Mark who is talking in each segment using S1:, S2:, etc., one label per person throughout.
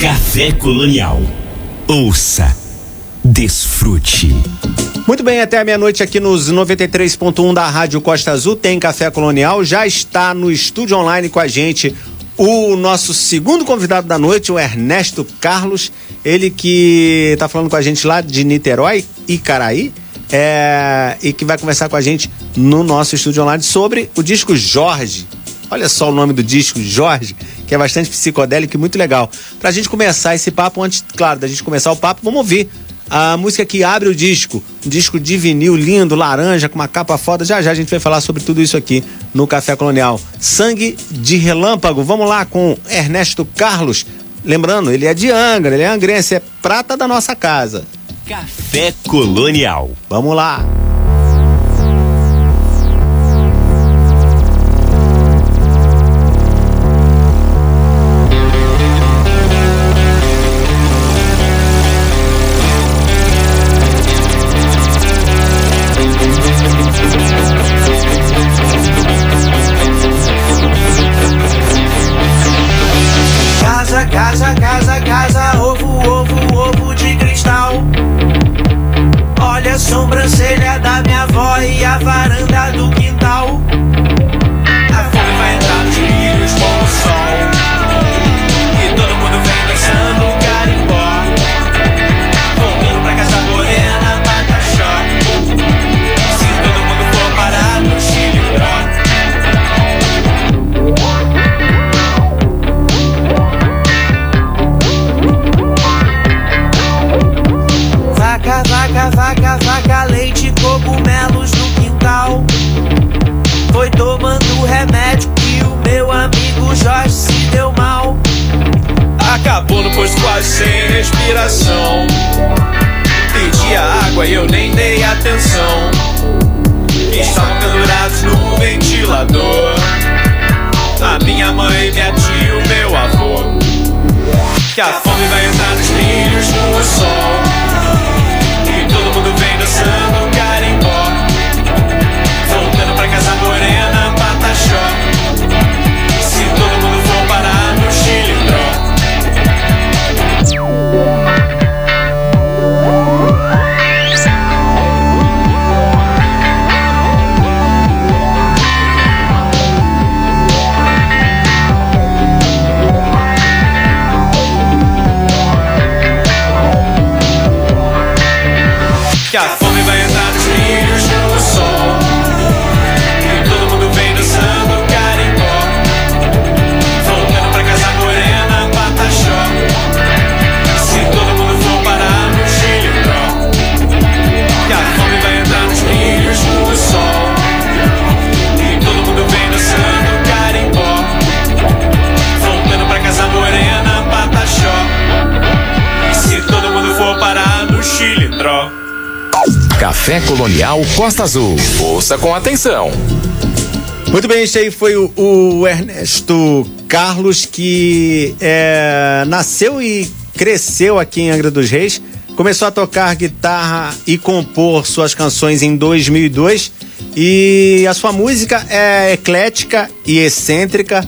S1: Café Colonial. Ouça, desfrute.
S2: Muito bem, até a meia-noite aqui nos 93.1 da Rádio Costa Azul tem Café Colonial. Já está no estúdio online com a gente o nosso segundo convidado da noite, o Ernesto Carlos. Ele que está falando com a gente lá de Niterói e Caraí. É, e que vai conversar com a gente no nosso estúdio online sobre o disco Jorge. Olha só o nome do disco, Jorge, que é bastante psicodélico e muito legal. Pra gente começar esse papo, antes, claro, da gente começar o papo, vamos ouvir a música que abre o disco. Um disco de vinil lindo, laranja, com uma capa foda. Já já a gente vai falar sobre tudo isso aqui no Café Colonial. Sangue de Relâmpago. Vamos lá com Ernesto Carlos. Lembrando, ele é de Angra, ele é angrense, é prata da nossa casa.
S1: Café Colonial.
S2: Vamos lá.
S1: Colonial Costa Azul. Ouça com atenção.
S2: Muito bem, esse aí foi o, o Ernesto Carlos, que é, nasceu e cresceu aqui em Angra dos Reis. Começou a tocar guitarra e compor suas canções em 2002. E a sua música é eclética e excêntrica,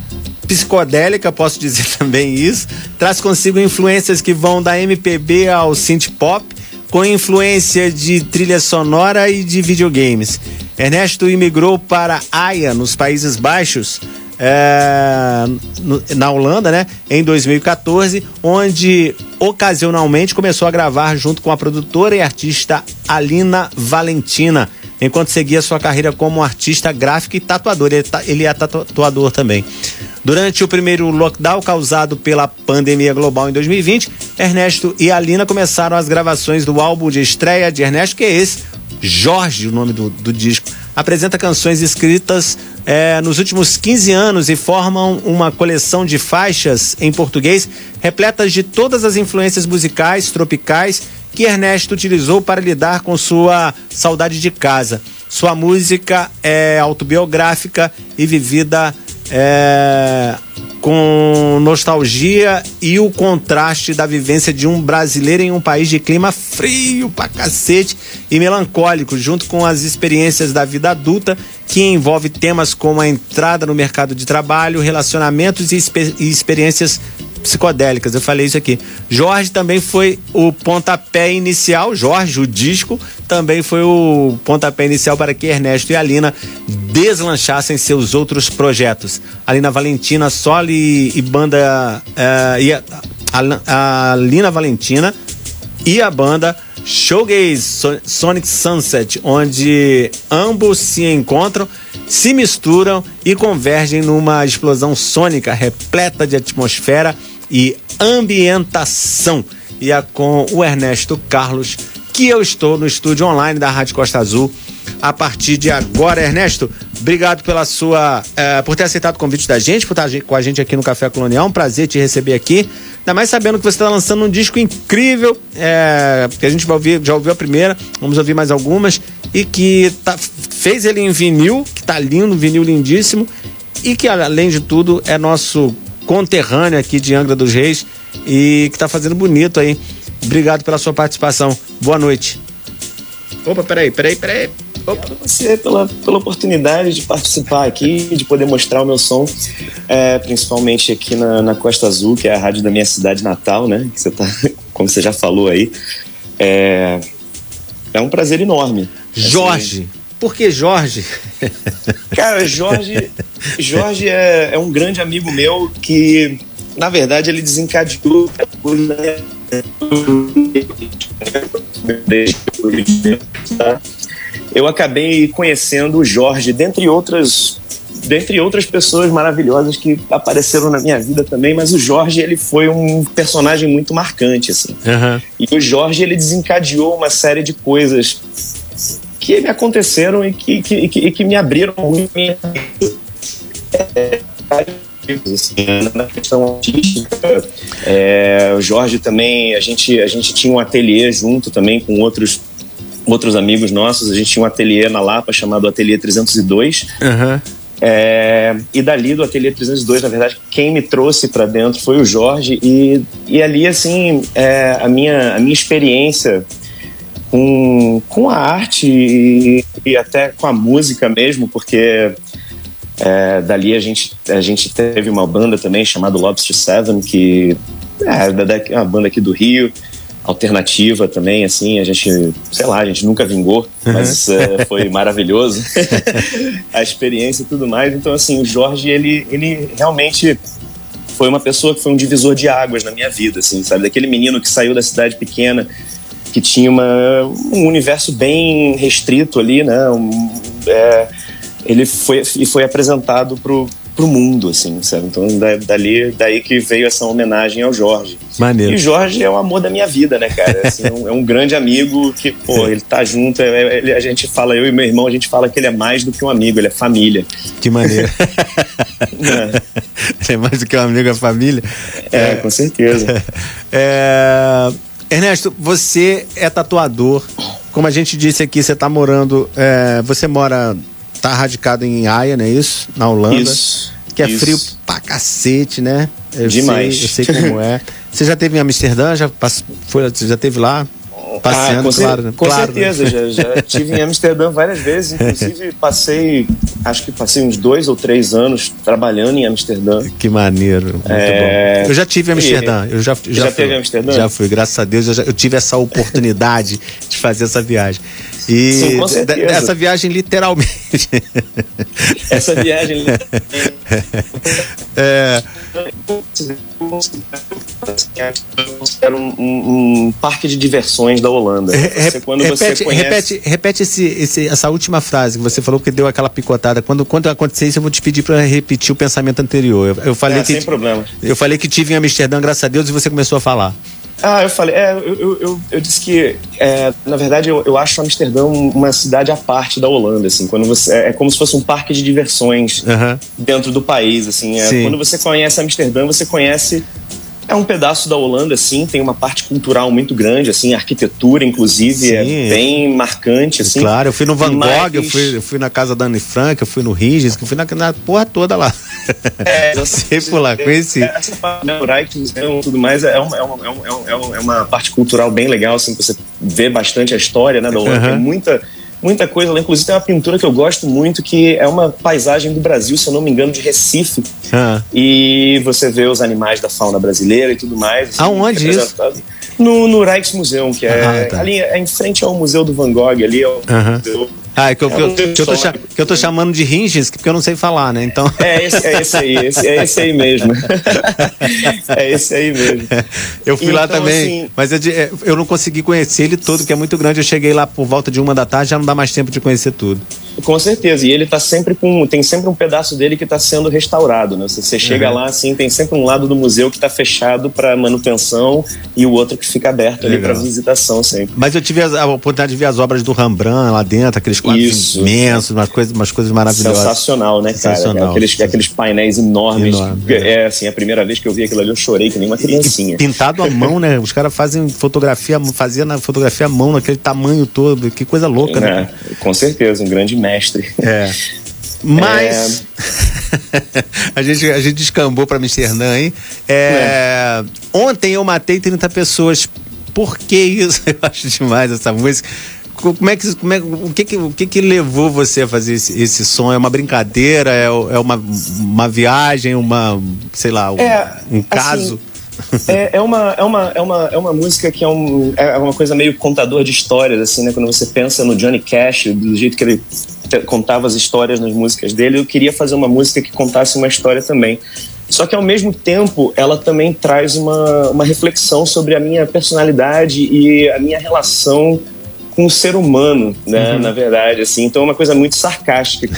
S2: psicodélica, posso dizer também isso. Traz consigo influências que vão da MPB ao synth pop com influência de trilha sonora e de videogames. Ernesto imigrou para Haia, nos Países Baixos, é, na Holanda, né, em 2014, onde ocasionalmente começou a gravar junto com a produtora e artista Alina Valentina, enquanto seguia sua carreira como artista gráfico e tatuador. Ele, ele é tatuador também. Durante o primeiro lockdown causado pela pandemia global em 2020, Ernesto e Alina começaram as gravações do álbum de estreia de Ernesto, que é esse, Jorge, o nome do, do disco. Apresenta canções escritas é, nos últimos 15 anos e formam uma coleção de faixas em português repletas de todas as influências musicais tropicais que Ernesto utilizou para lidar com sua saudade de casa. Sua música é autobiográfica e vivida é, com nostalgia e o contraste da vivência de um brasileiro em um país de clima frio pra cacete e melancólico, junto com as experiências da vida adulta, que envolve temas como a entrada no mercado de trabalho, relacionamentos e, e experiências psicodélicas. Eu falei isso aqui. Jorge também foi o pontapé inicial, Jorge, o disco, também foi o pontapé inicial para que Ernesto e Alina deslanchassem seus outros projetos. Alina Valentina, Soli e banda. Uh, e a, a, a Lina Valentina e a banda Showgaze Sonic Sunset, onde ambos se encontram, se misturam e convergem numa explosão sônica repleta de atmosfera e ambientação. E é com o Ernesto Carlos que eu estou no estúdio online da Rádio Costa Azul a partir de agora. Ernesto, obrigado pela sua. Eh, por ter aceitado o convite da gente, por estar com a gente aqui no Café Colonial. Um prazer te receber aqui. Ainda mais sabendo que você está lançando um disco incrível, é, que a gente vai ouvir, já ouviu a primeira, vamos ouvir mais algumas, e que tá, fez ele em vinil, que tá lindo, vinil lindíssimo, e que além de tudo é nosso conterrâneo aqui de Angra dos Reis e que está fazendo bonito aí. Obrigado pela sua participação. Boa noite. Opa, peraí, peraí, peraí.
S3: Opa. Você pela, pela oportunidade de participar aqui, de poder mostrar o meu som, é, principalmente aqui na, na, Costa Azul, que é a rádio da minha cidade natal, né? Que você tá, como você já falou aí. É, é um prazer enorme.
S2: Jorge. Assim, por que Jorge?
S3: Cara, Jorge, Jorge é, é um grande amigo meu que, na verdade, ele desencadeou eu acabei conhecendo o Jorge, dentre outras dentre outras pessoas maravilhosas que apareceram na minha vida também, mas o Jorge ele foi um personagem muito marcante assim. Uhum. E o Jorge ele desencadeou uma série de coisas que me aconteceram e que, que, que, que me abriram muito minha assim, na questão artística. É, o Jorge também, a gente, a gente tinha um ateliê junto também com outros outros amigos nossos. A gente tinha um ateliê na Lapa chamado Ateliê 302. Uhum. É, e dali do Ateliê 302, na verdade, quem me trouxe para dentro foi o Jorge. E, e ali, assim, é, a, minha, a minha experiência com, com a arte e, e até com a música mesmo, porque é, dali a gente, a gente teve uma banda também chamada Lobster Seven, que é, é uma banda aqui do Rio alternativa também, assim, a gente, sei lá, a gente nunca vingou, uhum. mas uh, foi maravilhoso a experiência e tudo mais. Então, assim, o Jorge, ele, ele realmente foi uma pessoa que foi um divisor de águas na minha vida, assim, sabe? Daquele menino que saiu da cidade pequena, que tinha uma, um universo bem restrito ali, né? Um, é, ele foi, foi apresentado pro, pro mundo, assim, sabe? Então, dali, daí que veio essa homenagem ao Jorge.
S2: Maneiro.
S3: E o Jorge é o amor da minha vida, né, cara? Assim, é, um, é um grande amigo que, pô, ele tá junto, é, ele, a gente fala, eu e meu irmão, a gente fala que ele é mais do que um amigo, ele é família.
S2: Que maneiro. é. é mais do que um amigo, é família?
S3: É, é com certeza.
S2: É... Ernesto, você é tatuador. Como a gente disse aqui, você tá morando. É, você mora tá radicado em Haia, não é isso? Na Holanda. Isso. Que é isso. frio pra cacete, né?
S3: Eu Demais.
S2: Sei, eu sei como é. Você já teve em Amsterdã? Já, foi, você já teve lá? Passeando, ah, com claro.
S3: Com
S2: claro,
S3: certeza, né? já, já tive em Amsterdã várias vezes. Inclusive, passei, acho que passei uns dois ou três anos trabalhando em Amsterdã.
S2: Que maneiro. Muito é... bom. Eu já tive em Amsterdã. Eu já, já, já
S3: teve em Amsterdã?
S2: Já fui, graças a Deus. Eu, já, eu tive essa oportunidade de fazer essa viagem. E Sim, com certeza. essa viagem literalmente.
S3: Essa viagem
S2: é...
S3: era um, um, um, parque de diversões da Holanda.
S2: Você, quando repete, você conhece... repete, repete esse, esse, essa última frase que você falou que deu aquela picotada. Quando, quando acontecer isso, eu vou te pedir para repetir o pensamento anterior. Eu, eu falei
S3: é,
S2: que
S3: sem problema.
S2: Eu falei que tive em Amsterdã, graças a Deus, e você começou a falar.
S3: Ah, eu falei, é, eu, eu, eu disse que, é, na verdade, eu, eu acho Amsterdã uma cidade à parte da Holanda, assim, quando você, é, é como se fosse um parque de diversões uhum. dentro do país, assim, é, quando você conhece Amsterdã, você conhece é um pedaço da Holanda, assim, tem uma parte cultural muito grande, assim, a arquitetura, inclusive, é Sim. é bem marcante, assim.
S2: Claro, eu fui no Van Gogh, eu, fui, eu fui na casa da Anne Frank, eu fui no Regis, eu fui na, na porra toda lá. É, eu sei por lá, conheci.
S3: Essa parte, né, o Rijksmuseum e tudo mais, é uma, é, uma, é, uma, é uma parte cultural bem legal, assim, você vê bastante a história, né, da Holanda, uhum. tem muita muita coisa lá. Inclusive tem uma pintura que eu gosto muito, que é uma paisagem do Brasil, se eu não me engano, de Recife. Ah. E você vê os animais da fauna brasileira e tudo mais.
S2: Assim, Aonde isso?
S3: No, no Rijksmuseum, que é ah, tá. ali é em frente ao Museu do Van Gogh, ali é o museu
S2: ah, é que eu, eu, que eu, tô, que eu tô chamando de Ringes, porque eu não sei falar, né? Então...
S3: É esse, é esse aí, esse, é esse aí mesmo. é esse aí mesmo.
S2: Eu fui então, lá também, assim, mas eu, é, eu não consegui conhecer ele todo, que é muito grande. Eu cheguei lá por volta de uma da tarde, já não dá mais tempo de conhecer tudo.
S3: Com certeza, e ele tá sempre com. Tem sempre um pedaço dele que está sendo restaurado, né? Você, você chega uhum. lá, assim, tem sempre um lado do museu que está fechado para manutenção e o outro que fica aberto Legal. ali para visitação sempre.
S2: Mas eu tive a, oportunidade de ver as obras do Rembrandt lá dentro, aqueles quadros Isso. imensos, umas coisas, umas coisas maravilhosas.
S3: Sensacional, né, cara? Sensacional. Aqueles, aqueles painéis enormes. Enorme, é. é, assim, a primeira vez que eu vi aquilo ali, eu chorei que nem uma criancinha.
S2: E, pintado à mão, né? Os caras fazem fotografia, fazia na fotografia à mão, naquele tamanho todo. Que coisa louca, é, né?
S3: Com certeza, um grande mestre.
S2: É. Mas é... a, gente, a gente descambou para Amsterdã, hein? É... É. Ontem eu matei 30 pessoas. Por que isso? Eu acho demais essa música. Como é que, como é, o, que, que, o que, que levou você a fazer esse, esse som? É uma brincadeira? É, é uma, uma viagem? Uma, sei lá, um, é, um caso?
S3: Assim, é, é, uma, é, uma, é, uma, é uma música que é, um, é uma coisa meio contador de histórias, assim, né? Quando você pensa no Johnny Cash, do jeito que ele contava as histórias nas músicas dele, eu queria fazer uma música que contasse uma história também. Só que ao mesmo tempo, ela também traz uma, uma reflexão sobre a minha personalidade e a minha relação com o ser humano, né? Uhum. Na verdade, assim. Então é uma coisa muito sarcástica.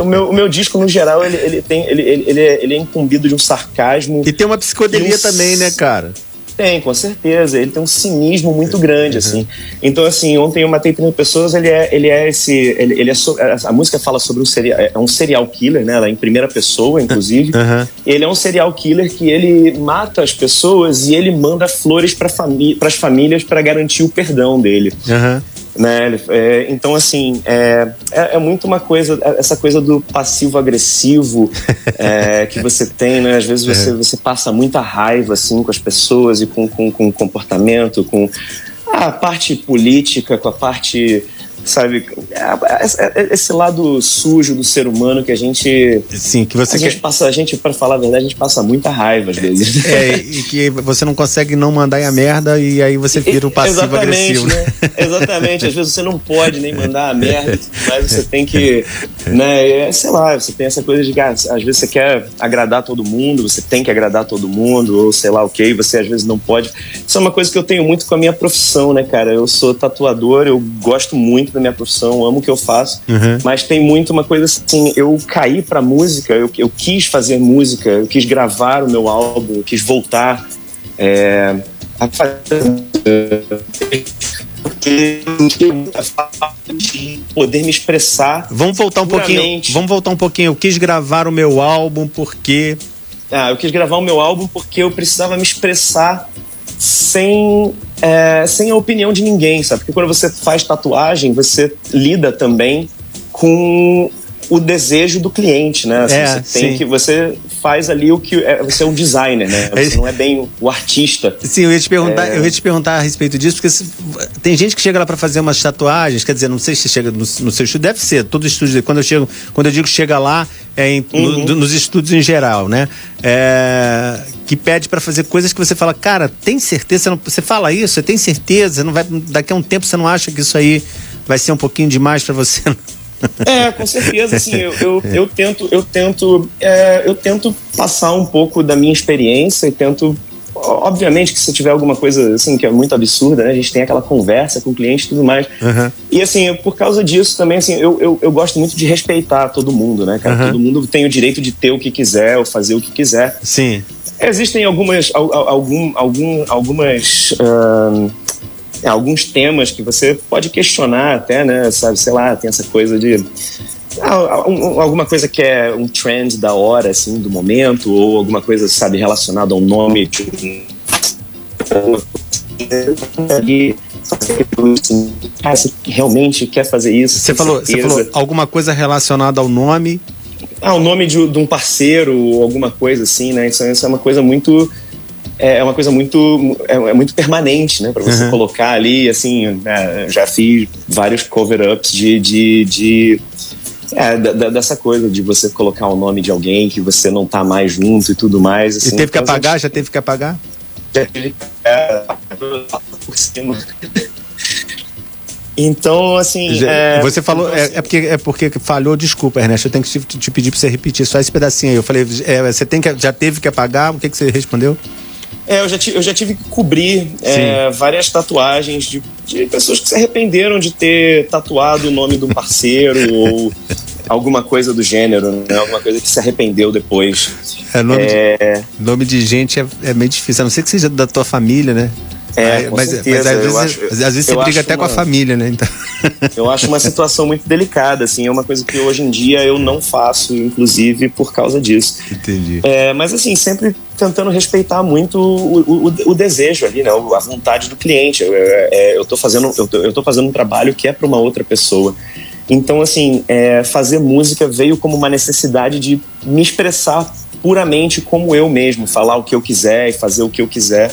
S3: o, meu, o meu disco, no geral, ele, ele tem. Ele, ele, ele, é, ele é incumbido de um sarcasmo.
S2: E tem uma psicodelia um... também, né, cara?
S3: Tem, com certeza. Ele tem um cinismo muito grande, uhum. assim. Então, assim, ontem eu matei 30 pessoas, ele é, ele é esse. Ele, ele é so, a música fala sobre um serial, é um serial killer, né? Ela é em primeira pessoa, inclusive. Uhum. Ele é um serial killer que ele mata as pessoas e ele manda flores para famí as famílias para garantir o perdão dele. Uhum. Né? É, então, assim, é, é, é, muito uma coisa, essa coisa do passivo-agressivo é, que você tem, né? Às vezes você, é. você passa muita raiva, assim, com as pessoas e com, com, com o comportamento, com a parte política, com a parte sabe? É, é, é, esse lado sujo do ser humano que a gente.
S2: Sim, que você.
S3: A quer... gente passa, a gente, para falar a verdade, a gente passa muita raiva às vezes.
S2: É, e que você não consegue não mandar a merda e aí você vira o passivo agressivo. Né?
S3: Exatamente, às vezes você não pode nem mandar a merda, mas você tem que. Né, sei lá, você tem essa coisa de que ah, às vezes você quer agradar todo mundo, você tem que agradar todo mundo, ou sei lá o okay, que, você às vezes não pode. Isso é uma coisa que eu tenho muito com a minha profissão, né, cara? Eu sou tatuador, eu gosto muito muito da minha profissão, amo o que eu faço, uhum. mas tem muito uma coisa assim, eu caí pra música, eu, eu quis fazer música, eu quis gravar o meu álbum, eu quis voltar é, a fazer porque poder me expressar.
S2: Vamos voltar um pouquinho. Vamos voltar um pouquinho. Eu quis gravar o meu álbum porque.
S3: Ah, eu quis gravar o meu álbum porque eu precisava me expressar sem, é, sem a opinião de ninguém, sabe? Porque quando você faz tatuagem, você lida também com o desejo do cliente, né? Assim, é, você tem sim. que você faz ali o que é, você é um designer, né? Você não é bem o artista.
S2: Sim, eu ia te perguntar, é... eu ia te perguntar a respeito disso, porque se, tem gente que chega lá para fazer umas tatuagens, quer dizer, não sei se chega no, no, seu estúdio, deve ser, todo estúdio, quando eu chego, quando eu digo chega lá, é em, uhum. no, nos estúdios em geral, né? É, que pede para fazer coisas que você fala, cara, tem certeza? Você, não, você fala isso, você tem certeza? Não vai, daqui a um tempo você não acha que isso aí vai ser um pouquinho demais para você?
S3: É, com certeza, assim, eu, eu, eu tento, eu tento, é, eu tento passar um pouco da minha experiência e tento obviamente que se tiver alguma coisa assim que é muito absurda, né, a gente tem aquela conversa com o cliente e tudo mais. Uhum. E assim, por causa disso também, assim, eu, eu, eu, gosto muito de respeitar todo mundo, né, cara? Uhum. Todo mundo tem o direito de ter o que quiser ou fazer o que quiser.
S2: Sim.
S3: Existem algumas, algum, algum, algumas uh, é, alguns temas que você pode questionar até, né? Sabe, sei lá, tem essa coisa de ah, alguma coisa que é um trend da hora, assim, do momento, ou alguma coisa, sabe, relacionada ao nome de um. Ah, você realmente quer fazer isso?
S2: Você falou, você falou alguma coisa relacionada ao nome?
S3: Ah, o nome de, de um parceiro, alguma coisa assim, né? Isso, isso é uma coisa muito é, é uma coisa muito é, é muito permanente, né? Para você uhum. colocar ali, assim, né? já fiz vários cover-ups de, de, de é, da, dessa coisa de você colocar o nome de alguém que você não tá mais junto e tudo mais.
S2: Assim, e teve que então, apagar? Já teve que apagar? Já teve que é,
S3: por cima. Então, assim.
S2: É, você falou. Então, assim, é, é, porque, é porque falhou, desculpa, Ernesto. Eu tenho que te, te pedir para você repetir só esse pedacinho aí. Eu falei, é, você tem que, já teve que apagar? O que, que você respondeu?
S3: É, eu já, eu já tive que cobrir é, várias tatuagens de, de pessoas que se arrependeram de ter tatuado o nome do parceiro ou alguma coisa do gênero, né? Alguma coisa que se arrependeu depois.
S2: É, nome, é... De, nome de gente é, é meio difícil, a não ser que seja da tua família, né?
S3: É, mas, mas, às
S2: vezes, acho, às vezes você briga até uma, com a família, né? Então.
S3: Eu acho uma situação muito delicada, assim, é uma coisa que hoje em dia eu não faço, inclusive, por causa disso.
S2: Entendi.
S3: É, mas assim, sempre tentando respeitar muito o, o, o, desejo ali, né? A vontade do cliente. Eu, é, eu, tô fazendo, eu, tô, eu tô fazendo um trabalho que é para uma outra pessoa. Então, assim, é, fazer música veio como uma necessidade de me expressar puramente como eu mesmo, falar o que eu quiser e fazer o que eu quiser.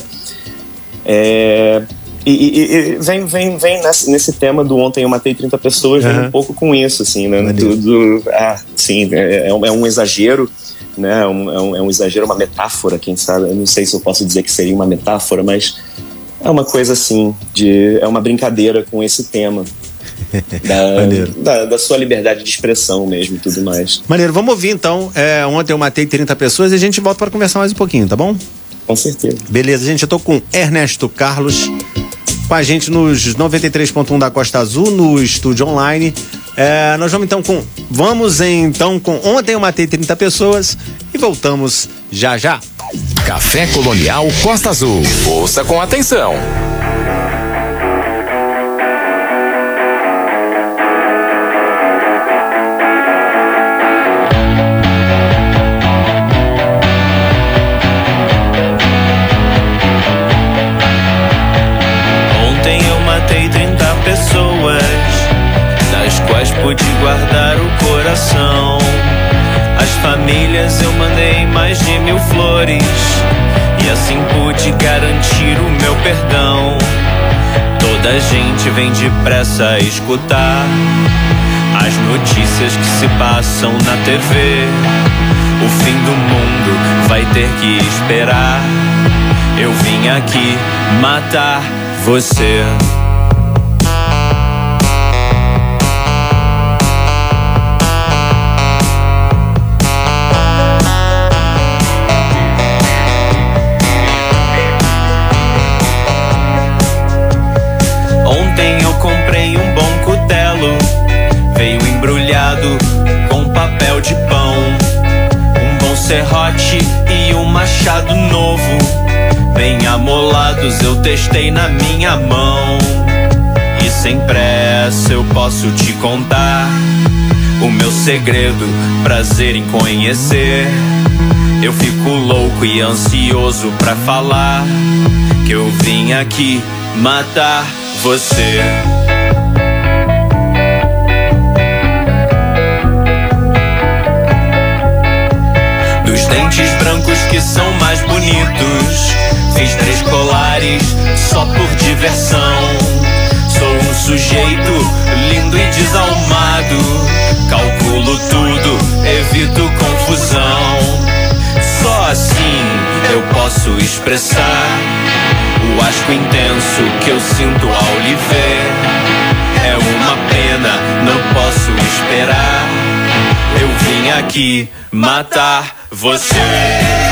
S3: É, e, e, e, vem, vem, vem nesse, nesse, tema do ontem eu matei 30 pessoas, uhum. vem um pouco com isso, assim, né? Do, do, ah, sim, é, é, um, é um exagero, né? É um, é, um, é um exagero, uma metáfora, quem sabe? Eu não sei se eu posso dizer que seria uma metáfora, mas é uma coisa assim, de, é uma brincadeira com esse tema. Da, da, da, sua liberdade de expressão mesmo e tudo mais.
S2: Maneiro, vamos ouvir então. É, ontem eu matei 30 pessoas e a gente volta para conversar mais um pouquinho, tá bom?
S3: Com certeza.
S2: Beleza, gente, eu tô com Ernesto Carlos com a gente nos 93.1 da Costa Azul, no estúdio online. É, nós vamos então com. Vamos então com. Ontem eu matei 30 pessoas e voltamos já já.
S1: Café Colonial Costa Azul. Ouça com atenção.
S4: Pude guardar o coração. As famílias eu mandei mais de mil flores. E assim pude garantir o meu perdão. Toda gente vem depressa escutar as notícias que se passam na TV. O fim do mundo vai ter que esperar. Eu vim aqui matar você. Papel de pão, um bom serrote e um machado novo. Bem amolados eu testei na minha mão. E sem pressa eu posso te contar o meu segredo, prazer em conhecer. Eu fico louco e ansioso pra falar que eu vim aqui matar você. Dentes brancos que são mais bonitos. Fiz três colares só por diversão. Sou um sujeito lindo e desalmado. Calculo tudo, evito confusão. Só assim eu posso expressar o asco intenso que eu sinto ao lhe ver. É uma pena, não posso esperar. Eu vim aqui matar você.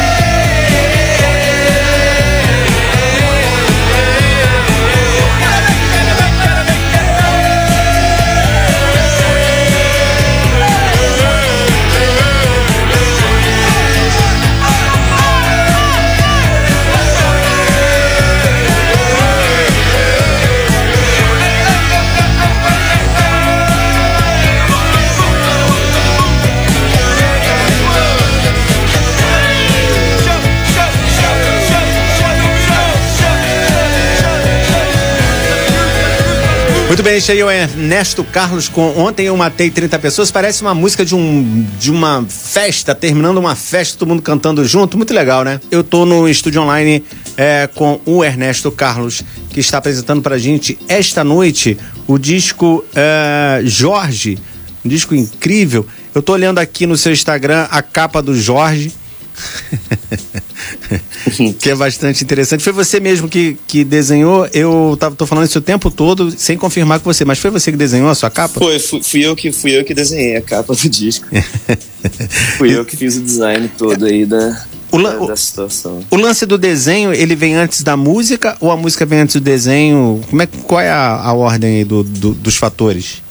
S2: Muito bem, esse aí é o Ernesto Carlos com Ontem Eu Matei 30 Pessoas. Parece uma música de, um, de uma festa, terminando uma festa, todo mundo cantando junto. Muito legal, né? Eu tô no estúdio online é, com o Ernesto Carlos, que está apresentando pra gente esta noite o disco é, Jorge, um disco incrível. Eu tô olhando aqui no seu Instagram a capa do Jorge. que é bastante interessante. Foi você mesmo que, que desenhou? Eu tava, tô falando isso o tempo todo, sem confirmar com você, mas foi você que desenhou a sua capa?
S3: Foi, fui, fui eu, que, fui eu que desenhei a capa do disco. fui eu que fiz o design todo aí da, o, da, da, situação.
S2: O lance do desenho, ele vem antes da música ou a música vem antes do desenho? Como é, qual é a, a ordem aí do, do, dos fatores?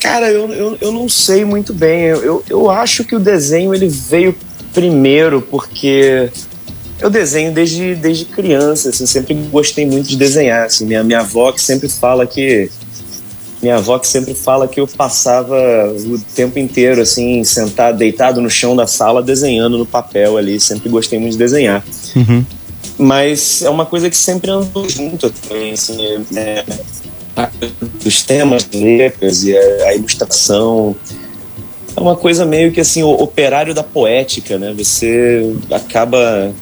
S3: Cara, eu, eu, eu não sei muito bem. Eu, eu, eu acho que o desenho ele veio primeiro porque eu desenho desde, desde criança, assim, sempre gostei muito de desenhar. Assim, minha, minha avó que sempre fala que. Minha avó que sempre fala que eu passava o tempo inteiro, assim, sentado, deitado no chão da sala, desenhando no papel ali. Sempre gostei muito de desenhar. Uhum. Mas é uma coisa que sempre andou junto também, assim, é, os temas, letras e a, a ilustração é uma coisa meio que assim, o operário da poética, né? Você acaba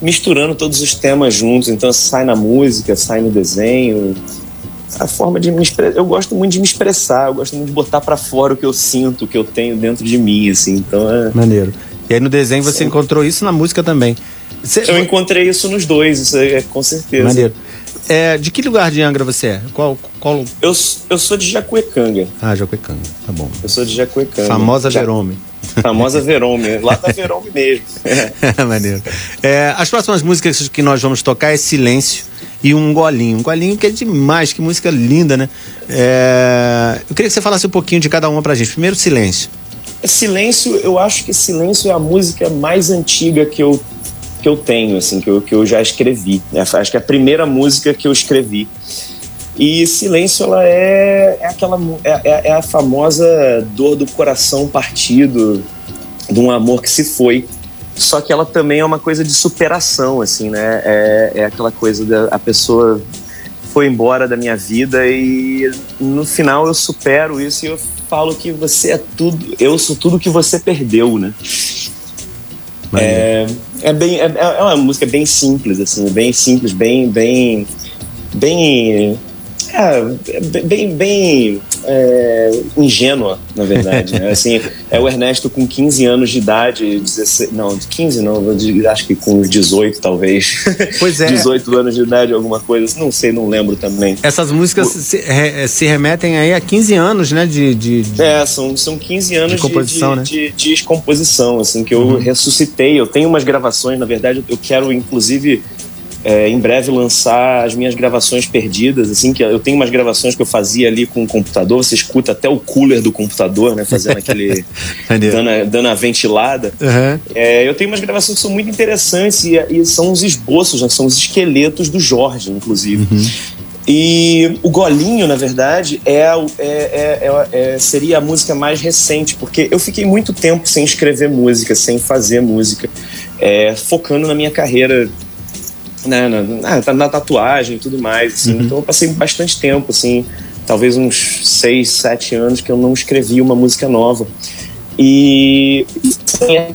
S3: misturando todos os temas juntos, então sai na música, sai no desenho. A forma de me expressar, eu gosto muito de me expressar, eu gosto muito de botar para fora o que eu sinto, o que eu tenho dentro de mim, assim. Então é
S2: maneiro. E aí no desenho você Sim. encontrou isso na música também.
S3: Você... Eu encontrei isso nos dois, isso é com certeza.
S2: Maneiro. É, de que lugar de Angra você é? Qual, qual...
S3: Eu, eu sou de Jacuecanga.
S2: Ah, Jacuecanga, tá bom.
S3: Eu sou de Jacuecanga.
S2: Famosa ja... Verome.
S3: Famosa Verome, lá da Verome mesmo.
S2: É. Maneiro. É, as próximas músicas que nós vamos tocar é Silêncio e Um Golinho. Um Golinho que é demais, que música linda, né? É, eu queria que você falasse um pouquinho de cada uma pra gente. Primeiro, Silêncio.
S3: Silêncio, eu acho que Silêncio é a música mais antiga que eu que eu tenho, assim, que eu, que eu já escrevi. Né? Acho que é a primeira música que eu escrevi. E Silêncio, ela é, é aquela é, é, é, a famosa dor do coração partido, de um amor que se foi. Só que ela também é uma coisa de superação, assim, né? É, é aquela coisa da a pessoa foi embora da minha vida e no final eu supero isso e eu falo que você é tudo, eu sou tudo que você perdeu, né? É, é, bem, é, é uma música bem simples, assim, bem simples, bem, bem, bem é, bem, bem é, ingênua, na verdade. Né? Assim, é o Ernesto com 15 anos de idade, 16, não, 15 não, acho que com 18 talvez.
S2: Pois é.
S3: 18 anos de idade, alguma coisa, não sei, não lembro também.
S2: Essas músicas o, se, se, remetem aí a 15 anos, né? De, de, de
S3: é, são, são 15 anos
S2: de composição,
S3: de,
S2: né?
S3: de, de, de composição, assim, que eu uhum. ressuscitei. Eu tenho umas gravações, na verdade, eu quero inclusive é, em breve lançar as minhas gravações perdidas, assim, que eu tenho umas gravações que eu fazia ali com o computador, você escuta até o cooler do computador, né, fazendo aquele, dando, a, dando a ventilada. Uhum. É, eu tenho umas gravações que são muito interessantes e, e são os esboços, né, são os esqueletos do Jorge, inclusive. Uhum. E o Golinho, na verdade, é, é, é, é, seria a música mais recente, porque eu fiquei muito tempo sem escrever música, sem fazer música, é, focando na minha carreira né, na, na, na tatuagem e tudo mais, assim. Uhum. Então eu passei bastante tempo, assim, talvez uns seis, sete anos que eu não escrevi uma música nova. E assim, é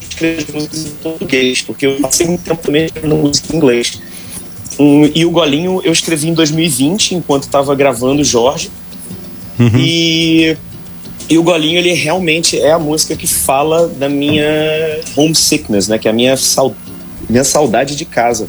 S3: escrever músicas em português, porque eu passei muito tempo também escrevendo música em inglês. Um, e o Golinho eu escrevi em 2020, enquanto estava gravando Jorge. Uhum. E, e o Golinho, ele realmente é a música que fala da minha homesickness, né? Que é a minha saudade minha saudade de casa.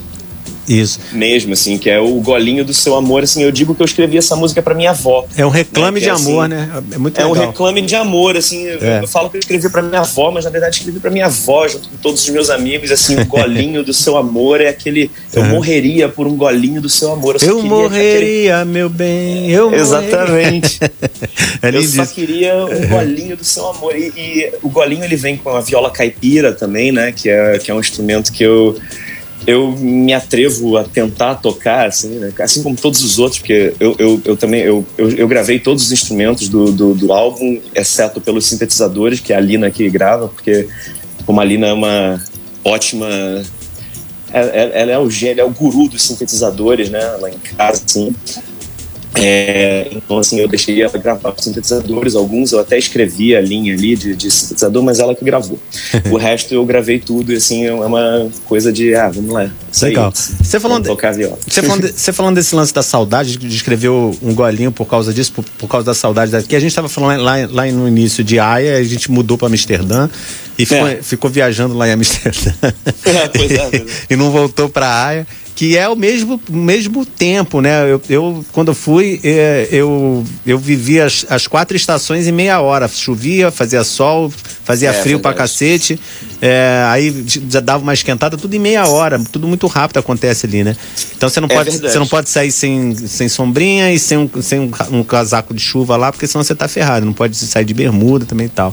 S2: Isso.
S3: Mesmo, assim, que é o golinho do seu amor. Assim, eu digo que eu escrevi essa música para minha avó.
S2: É um reclame né? de é, amor, assim, né?
S3: É muito legal. É um reclame de amor, assim. É. Eu, falo que eu escrevi para minha avó, mas na verdade escrevi para minha avó, junto com todos os meus amigos. Assim, o golinho do seu amor é aquele. Eu uhum. morreria por um golinho do seu amor.
S2: Eu, eu morreria, aquele... meu bem. Eu
S3: Exatamente. é eu só queria um golinho do seu amor. E, e o golinho ele vem com a viola caipira também, né? Que é, que é um instrumento que eu eu me atrevo a tentar tocar, assim, né? assim como todos os outros, porque eu, eu, eu também eu, eu, eu, gravei todos os instrumentos do, do, do, álbum, exceto pelos sintetizadores, que é a Lina que grava, porque como a Lina é uma ótima. É, é, ela é o gênio, é o guru dos sintetizadores, né? Lá em casa, assim. É, então, assim, eu deixei ela gravar os sintetizadores, alguns eu até escrevi a linha ali de, de sintetizador, mas ela que gravou. o resto eu gravei tudo e, assim, é uma coisa de, ah, vamos lá.
S2: Isso Legal. Aí, você falando, de, você, falando você falando desse lance da saudade, de escrever um golinho por causa disso, por, por causa da saudade daqui, a gente estava falando lá, lá no início de Haia, a gente mudou para Amsterdã e ficou, é. ficou, viajando lá em Amsterdã. É, pois é, pois é. e não voltou para Haia que é o mesmo, mesmo tempo, né? Eu, eu quando fui, é, eu, eu vivi as, as quatro estações em meia hora. Chovia, fazia sol, fazia é, frio verdade. pra cacete. É, aí já dava uma esquentada, tudo em meia hora. Tudo muito rápido acontece ali, né? Então você não, é pode, você não pode sair sem, sem sombrinha e sem, um, sem um, um casaco de chuva lá, porque senão você tá ferrado. Não pode sair de bermuda também e tal.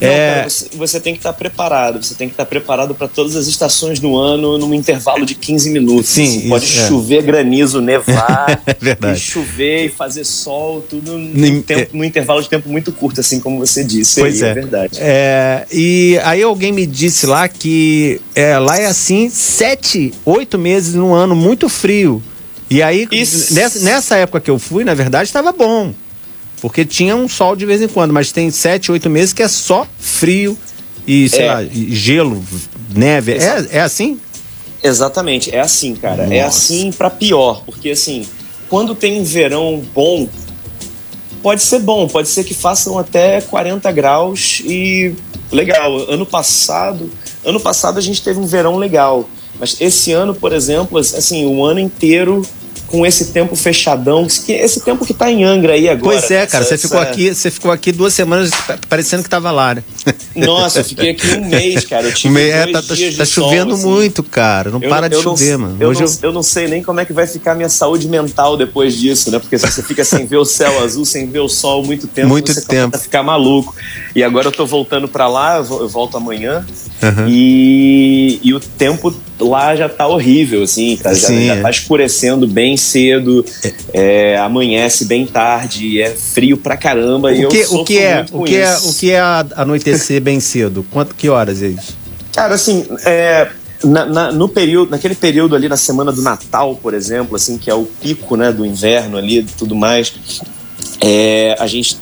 S3: Não, é... cara, você, você, tem que estar tá preparado. Você tem que estar tá preparado para todas as estações do ano num intervalo de 15 minutos. Sim, isso, pode é. chover, granizo, nevar, é verdade. e chover e fazer sol, tudo num, tempo, num, intervalo de tempo muito curto, assim como você disse.
S2: Pois aí, é. é verdade. É, e aí alguém me disse lá que é, lá é assim sete, oito meses no ano, muito frio. E aí, nessa, nessa época que eu fui, na verdade, estava bom. Porque tinha um sol de vez em quando, mas tem sete, oito meses que é só frio e, sei é. lá, gelo, neve. É, é assim?
S3: Exatamente, é assim, cara. É Nossa. É assim para pior, porque assim, quando tem um verão bom, pode ser bom, pode ser que façam até 40 graus e legal. Ano passado, ano passado a gente teve um verão legal, mas esse ano, por exemplo, assim, o ano inteiro com esse tempo fechadão, que esse tempo que tá em Angra aí agora.
S2: Pois é, cara, essa, você ficou essa... aqui, você ficou aqui duas semanas parecendo que tava lá, né?
S3: Nossa, eu fiquei aqui um mês, cara. Eu tive
S2: é, tá, tá, tá chovendo sol, assim. muito, cara. Não eu, para de chover, mano.
S3: Eu Hoje não, eu... eu não sei nem como é que vai ficar a minha saúde mental depois disso, né? Porque se você fica sem ver o céu azul, sem ver o sol muito tempo,
S2: muito
S3: você
S2: tempo.
S3: a ficar maluco. E agora eu tô voltando para lá, eu volto amanhã. Uhum. E, e o tempo lá já tá horrível, assim, tá, já, já tá escurecendo bem cedo, é, amanhece bem tarde, é frio pra caramba.
S2: O
S3: e
S2: que,
S3: eu
S2: o que é o que é o que é anoitecer bem cedo? Quanto que horas é isso?
S3: Cara, assim, é, na, na, no período, naquele período ali na semana do Natal, por exemplo, assim, que é o pico, né, do inverno ali, e tudo mais, é, a gente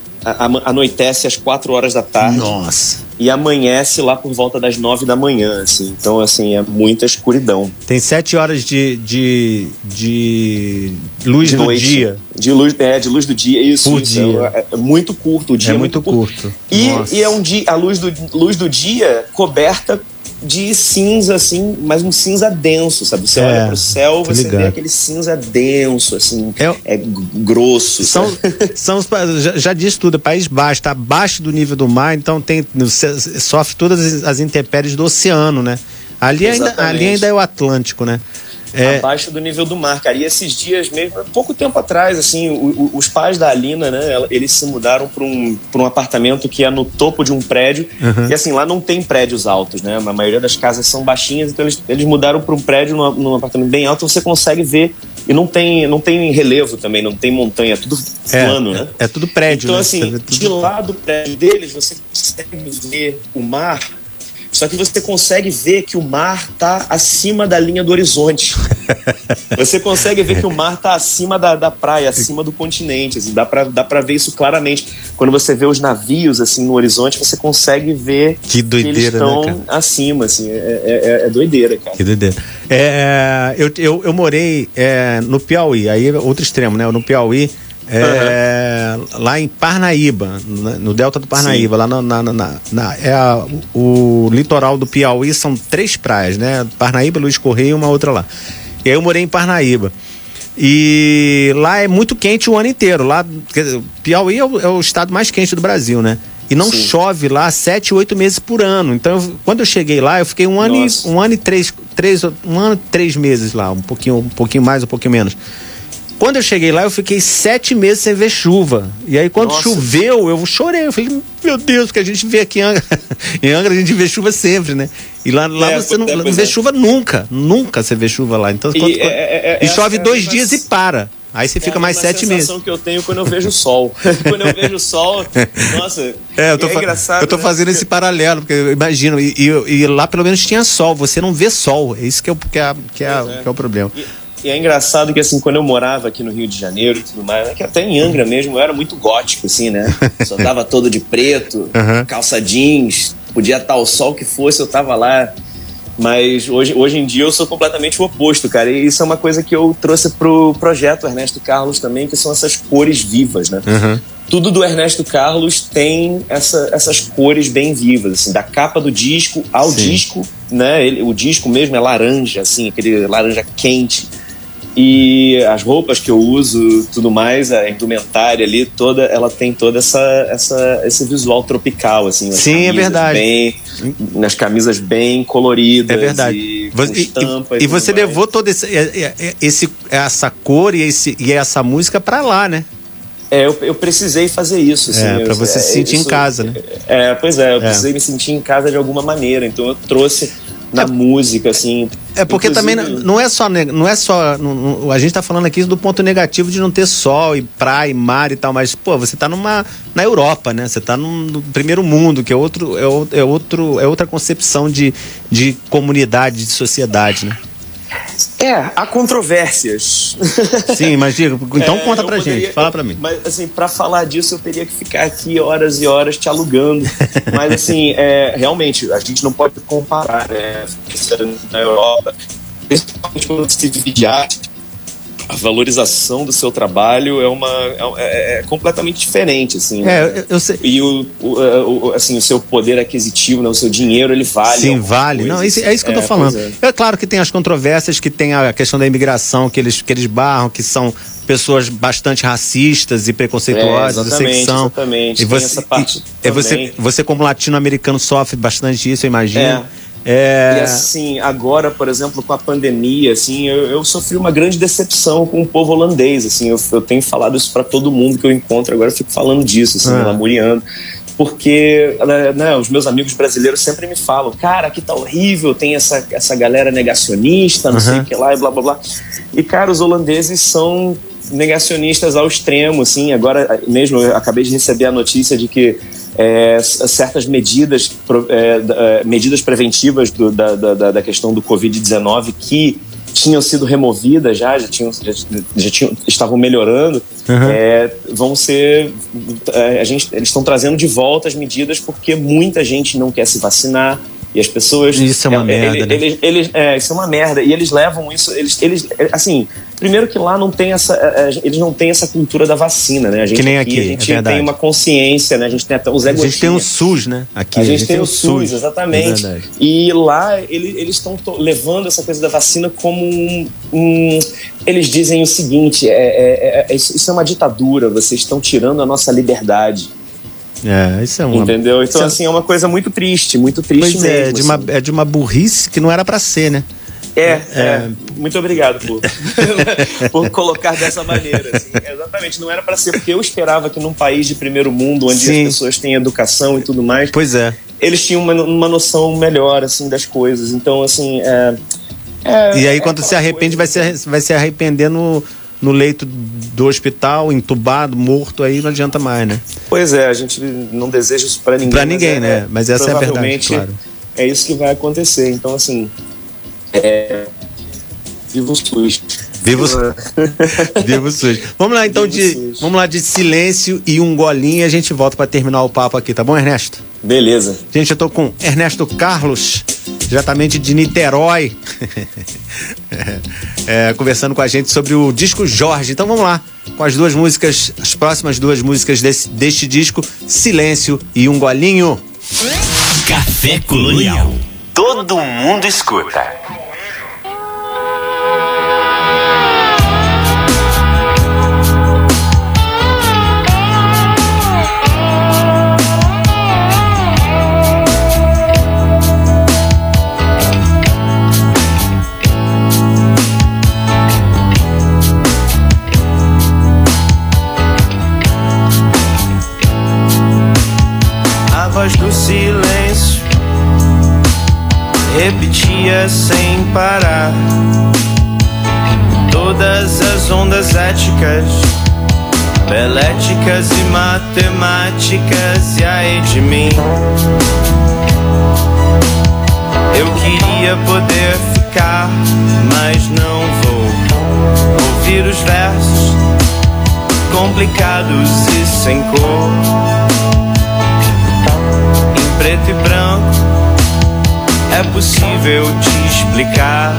S3: anoitece às 4 horas da tarde.
S2: Nossa.
S3: E amanhece lá por volta das 9 da manhã, assim. Então, assim, é muita escuridão.
S2: Tem 7 horas de, de, de luz de do noite. dia.
S3: De luz, é, de luz do dia, isso.
S2: Por
S3: isso.
S2: dia.
S3: É, é, muito curto, o dia é,
S2: é muito, muito curto. curto.
S3: E, e, é um dia, a luz do, luz do dia coberta de cinza, assim, mas um cinza denso, sabe? Você é, olha pro céu, você ligado. vê aquele cinza denso, assim, é, é grosso.
S2: São, são os, já, já disse tudo, é país baixo, tá abaixo do nível do mar, então tem, sofre todas as intempéries do oceano, né? Ali ainda, ali ainda é o Atlântico, né?
S3: É... abaixo do nível do mar, cara. E esses dias mesmo, pouco tempo atrás, assim, o, o, os pais da Alina, né, eles se mudaram para um, um apartamento que é no topo de um prédio. Uhum. E assim, lá não tem prédios altos, né? A maioria das casas são baixinhas, então eles, eles mudaram para um prédio num, num apartamento bem alto, você consegue ver e não tem, não tem relevo também, não tem montanha, é tudo é, plano,
S2: é,
S3: né?
S2: É, tudo prédio,
S3: Então,
S2: né?
S3: assim, tudo... de lá do prédio deles, você consegue ver o mar só que você consegue ver que o mar está acima da linha do horizonte. você consegue ver que o mar está acima da, da praia, acima do continente. Assim, dá para dá pra ver isso claramente. Quando você vê os navios assim no horizonte, você consegue ver
S2: que, doideira, que
S3: eles estão né, acima. Assim, é, é, é, é, doideira, cara.
S2: Que doideira. É, eu, eu, eu morei é, no Piauí, aí outro extremo, né? No Piauí. É, uhum. Lá em Parnaíba, no delta do Parnaíba, Sim. lá na, na, na, na é a, o litoral do Piauí são três praias, né? Parnaíba, Luiz Correia e uma outra lá. E aí eu morei em Parnaíba. E lá é muito quente o ano inteiro. Lá, Piauí é o, é o estado mais quente do Brasil, né? E não Sim. chove lá sete, oito meses por ano. Então, eu, quando eu cheguei lá, eu fiquei um ano, e, um ano e três, três, um ano e três meses lá, um pouquinho, um pouquinho mais, um pouquinho menos. Quando eu cheguei lá, eu fiquei sete meses sem ver chuva. E aí, quando Nossa. choveu, eu chorei. Eu falei, meu Deus, que a gente vê aqui em Angra. em Angra a gente vê chuva sempre, né? E lá, lá é, você não, é, não vê é. chuva nunca. Nunca você vê chuva lá. Então, e, quando, é, é, e chove dois dias e para. Aí você fica mais sete meses. É a
S3: que eu tenho quando eu vejo o sol. quando eu vejo o sol, nossa, é,
S2: eu tô,
S3: é engraçado.
S2: Eu tô né? fazendo esse paralelo, porque eu imagino, e, e, e, lá pelo menos tinha sol, você não vê sol. É isso que é, que é, que é, é. Que é o problema.
S3: E, E é engraçado que, assim, quando eu morava aqui no Rio de Janeiro e tudo mais, né, que até em Angra mesmo, eu era muito gótico, assim, né? Só tava todo de preto, uhum. calça jeans, podia estar o sol que fosse, eu tava lá. Mas hoje, hoje em dia eu sou completamente o oposto, cara. E isso é uma coisa que eu trouxe pro projeto Ernesto Carlos também, que são essas cores vivas, né? Uhum. Tudo do Ernesto Carlos tem essa, essas cores bem vivas, assim, da capa do disco ao Sim. disco, né? Ele, o disco mesmo é laranja, assim, aquele laranja quente e as roupas que eu uso, tudo mais, a indumentária ali, toda, ela tem toda essa, essa esse visual tropical, assim.
S2: Sim, é verdade.
S3: Bem, nas camisas bem coloridas.
S2: É verdade. E, e, e, você levou toda esse, esse, essa cor e, esse, e essa música para lá, né?
S3: É, eu, eu, precisei fazer isso. Assim,
S2: é, para você se sentir isso, em casa, né?
S3: É, pois é, eu é. precisei me sentir em casa de alguma maneira. Então eu trouxe na é, música, assim.
S2: É porque também não é só, não é só. Não, a gente tá falando aqui do ponto negativo de não ter sol e praia e mar e tal, mas, pô, você tá numa. na Europa, né? Você tá no, no primeiro mundo, que é outro, é, é, outro, é outra concepção de, de comunidade, de sociedade, né?
S3: É, há controvérsias.
S2: Sim, mas diga, então é, conta pra poderia, gente, fala pra mim.
S3: Mas assim, pra falar disso eu teria que ficar aqui horas e horas te alugando. mas assim, é, realmente, a gente não pode comparar, né? Na Europa, principalmente quando se divide arte, a valorização do seu trabalho é uma é, é, é completamente diferente assim
S2: né? é, eu, sei.
S3: e o, o, o, assim o seu poder aquisitivo né? o seu dinheiro ele vale
S2: sim vale coisa, não isso, é isso que eu tô é, falando é. é. claro que tem as controvérsias que tem a questão da imigração que eles que eles barram que são pessoas bastante racistas e preconceituosas,
S3: é, exatamente, são. Exatamente.
S2: E você, e, você, você como latino-americano sofre bastante isso, eu imagino. É.
S3: É... E assim, agora, por exemplo, com a pandemia, assim, eu, eu sofri uma grande decepção com o povo holandês, assim, eu, eu tenho falado isso para todo mundo que eu encontro, agora eu fico falando disso, assim, ah. lamuriando porque né, né, os meus amigos brasileiros sempre me falam, cara, aqui tá horrível, tem essa, essa galera negacionista, não uhum. sei o que lá e blá blá blá. E, cara, os holandeses são negacionistas ao extremo, assim, agora mesmo eu acabei de receber a notícia de que é, certas medidas, é, é, medidas preventivas do, da, da, da, questão do Covid-19 que tinham sido removidas já, já, tinham, já, já tinham, estavam melhorando, uhum. é, vão ser. É, a gente, eles estão trazendo de volta as medidas porque muita gente não quer se vacinar, e as pessoas.
S2: Isso é uma é, merda.
S3: Eles, né? eles, é, isso é uma merda. E eles levam isso. Eles, eles, assim, primeiro que lá não tem essa. É, é, eles não têm essa cultura da vacina, né? A gente
S2: que nem aqui,
S3: aqui a gente
S2: é
S3: tem uma consciência, né? A gente tem até os
S2: A gente tem o SUS, né?
S3: Aqui, a, gente a gente tem, tem o SUS, SUS. exatamente. É e lá ele, eles estão levando essa coisa da vacina como um. um eles dizem o seguinte: é, é, isso é uma ditadura, vocês estão tirando a nossa liberdade.
S2: É, isso é uma.
S3: Entendeu? Então, assim, é uma coisa muito triste, muito triste pois
S2: mesmo. É, de, assim. uma, é de uma burrice que não era para ser, né?
S3: É, é, é, muito obrigado por, por colocar dessa maneira. Assim. Exatamente, não era para ser, porque eu esperava que num país de primeiro mundo, onde Sim. as pessoas têm educação e tudo mais,
S2: pois é.
S3: eles tinham uma, uma noção melhor assim das coisas. Então, assim. É,
S2: é e aí, quando se arrepende, coisa... vai, se, vai se arrepender no, leito do hospital, entubado, morto, aí não adianta mais, né?
S3: Pois é, a gente não deseja isso para ninguém.
S2: Para ninguém, é, né? Mas essa é a verdade, claro.
S3: É isso que vai acontecer. Então, assim, é... viva o SUS.
S2: Viva o, Viva o SUS. Vamos lá, então, de, vamos lá de silêncio e um golinho e a gente volta para terminar o papo aqui, tá bom, Ernesto?
S3: Beleza.
S2: Gente, eu tô com Ernesto Carlos, diretamente de Niterói, é, conversando com a gente sobre o disco Jorge. Então vamos lá, com as duas músicas, as próximas duas músicas desse, deste disco, Silêncio e Um Golinho.
S1: Café Colonial. Todo mundo escuta.
S4: Repetia sem parar todas as ondas éticas, beléticas e matemáticas, e aí de mim. Eu queria poder ficar, mas não vou. ouvir os versos complicados e sem cor. Em preto e branco é possível te explicar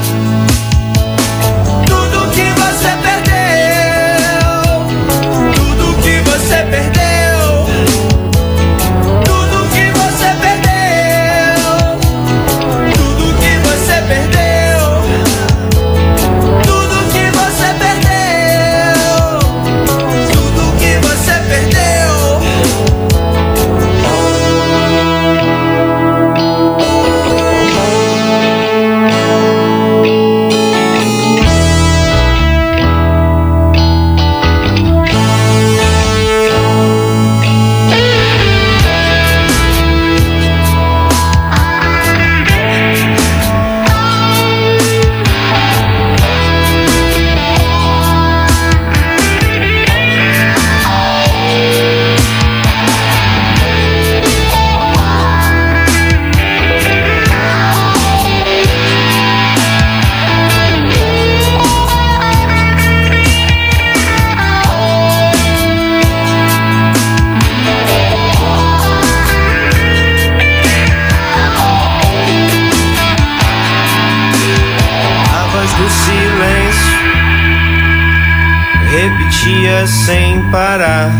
S4: sem parar.